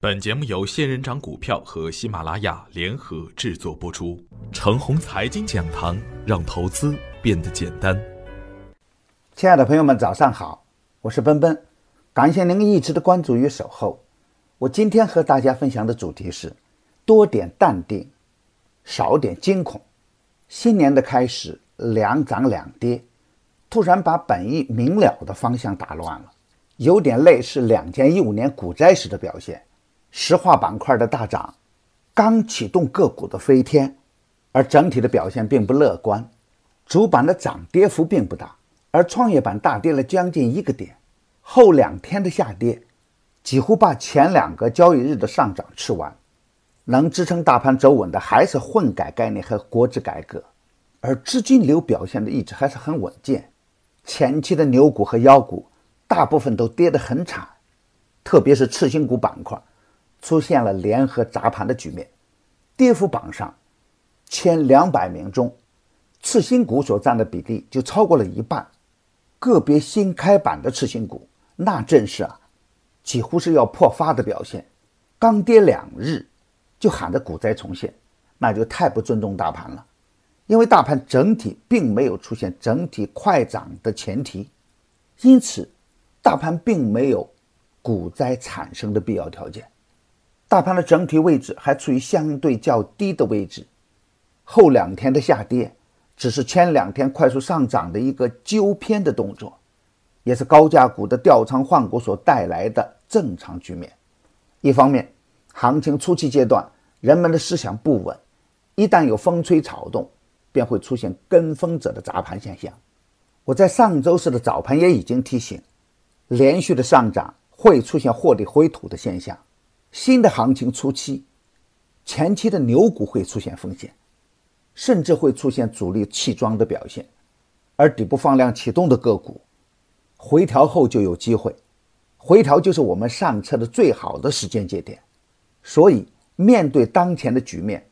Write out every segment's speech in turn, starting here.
本节目由仙人掌股票和喜马拉雅联合制作播出。程红财经讲堂，让投资变得简单。亲爱的朋友们，早上好，我是奔奔，感谢您一直的关注与守候。我今天和大家分享的主题是：多点淡定，少点惊恐。新年的开始，两涨两跌，突然把本意明了的方向打乱了，有点类似两千一五年股灾时的表现。石化板块的大涨，刚启动个股的飞天，而整体的表现并不乐观。主板的涨跌幅并不大，而创业板大跌了将近一个点。后两天的下跌，几乎把前两个交易日的上涨吃完。能支撑大盘走稳的还是混改概念和国资改革，而资金流表现的一直还是很稳健。前期的牛股和妖股大部分都跌得很惨，特别是次新股板块。出现了联合砸盘的局面，跌幅榜上前两百名中，次新股所占的比例就超过了一半。个别新开板的次新股，那真是啊，几乎是要破发的表现。刚跌两日就喊着股灾重现，那就太不尊重大盘了。因为大盘整体并没有出现整体快涨的前提，因此大盘并没有股灾产生的必要条件。大盘的整体位置还处于相对较低的位置，后两天的下跌只是前两天快速上涨的一个纠偏的动作，也是高价股的调仓换股所带来的正常局面。一方面，行情初期阶段人们的思想不稳，一旦有风吹草动，便会出现跟风者的砸盘现象。我在上周四的早盘也已经提醒，连续的上涨会出现获利回吐的现象。新的行情初期，前期的牛股会出现风险，甚至会出现主力弃庄的表现，而底部放量启动的个股，回调后就有机会，回调就是我们上车的最好的时间节点。所以，面对当前的局面，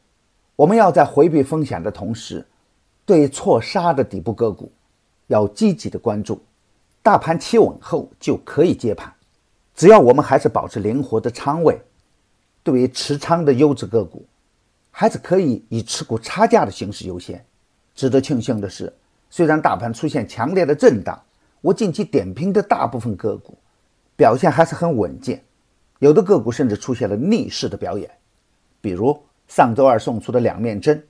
我们要在回避风险的同时，对错杀的底部个股要积极的关注。大盘企稳后就可以接盘。只要我们还是保持灵活的仓位，对于持仓的优质个股，还是可以以持股差价的形式优先。值得庆幸的是，虽然大盘出现强烈的震荡，我近期点评的大部分个股表现还是很稳健，有的个股甚至出现了逆势的表演，比如上周二送出的两面针，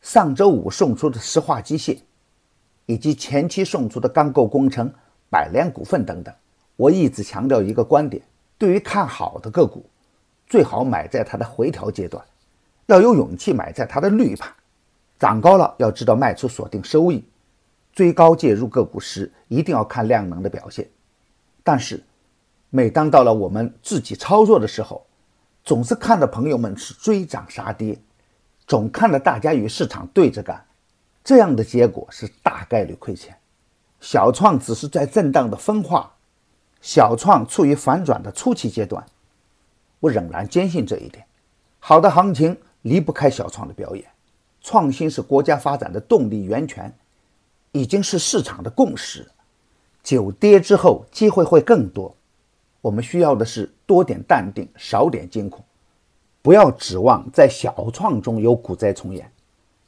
上周五送出的石化机械，以及前期送出的钢构工程、百联股份等等。我一直强调一个观点：对于看好的个股，最好买在它的回调阶段，要有勇气买在它的绿盘。涨高了要知道卖出，锁定收益。追高介入个股时，一定要看量能的表现。但是，每当到了我们自己操作的时候，总是看着朋友们是追涨杀跌，总看着大家与市场对着干，这样的结果是大概率亏钱。小创只是在震荡的分化。小创处于反转的初期阶段，我仍然坚信这一点。好的行情离不开小创的表演，创新是国家发展的动力源泉，已经是市场的共识。久跌之后，机会会更多。我们需要的是多点淡定，少点惊恐，不要指望在小创中有股灾重演，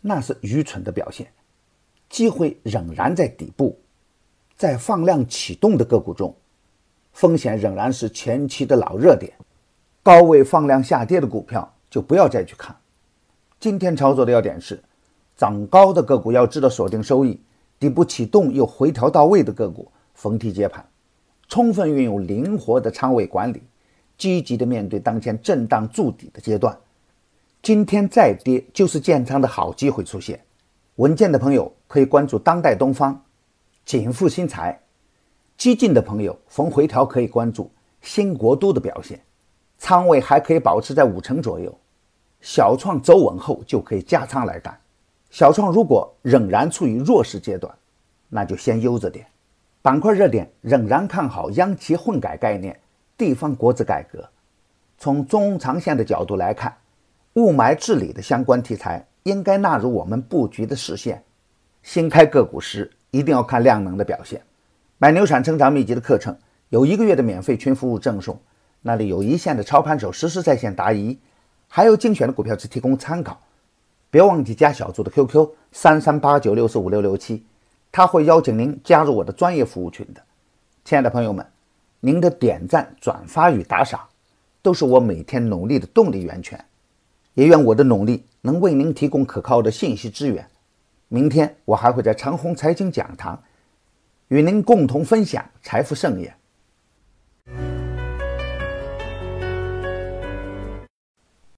那是愚蠢的表现。机会仍然在底部，在放量启动的个股中。风险仍然是前期的老热点，高位放量下跌的股票就不要再去看。今天操作的要点是，涨高的个股要知道锁定收益，底部启动又回调到位的个股逢低接盘，充分运用灵活的仓位管理，积极的面对当前震荡筑底的阶段。今天再跌就是建仓的好机会出现。稳健的朋友可以关注当代东方、锦富新材。激进的朋友逢回调可以关注新国都的表现，仓位还可以保持在五成左右。小创走稳后就可以加仓来干。小创如果仍然处于弱势阶段，那就先悠着点。板块热点仍然看好央企混改概念、地方国资改革。从中长线的角度来看，雾霾治理的相关题材应该纳入我们布局的视线。新开个股时一定要看量能的表现。买牛产成长秘籍的课程有一个月的免费群服务赠送，那里有一线的操盘手实时在线答疑，还有精选的股票只提供参考。别忘记加小组的 QQ 三三八九六四五六六七，他会邀请您加入我的专业服务群的。亲爱的朋友们，您的点赞、转发与打赏，都是我每天努力的动力源泉。也愿我的努力能为您提供可靠的信息资源。明天我还会在长虹财经讲堂与您共同分享财富盛宴。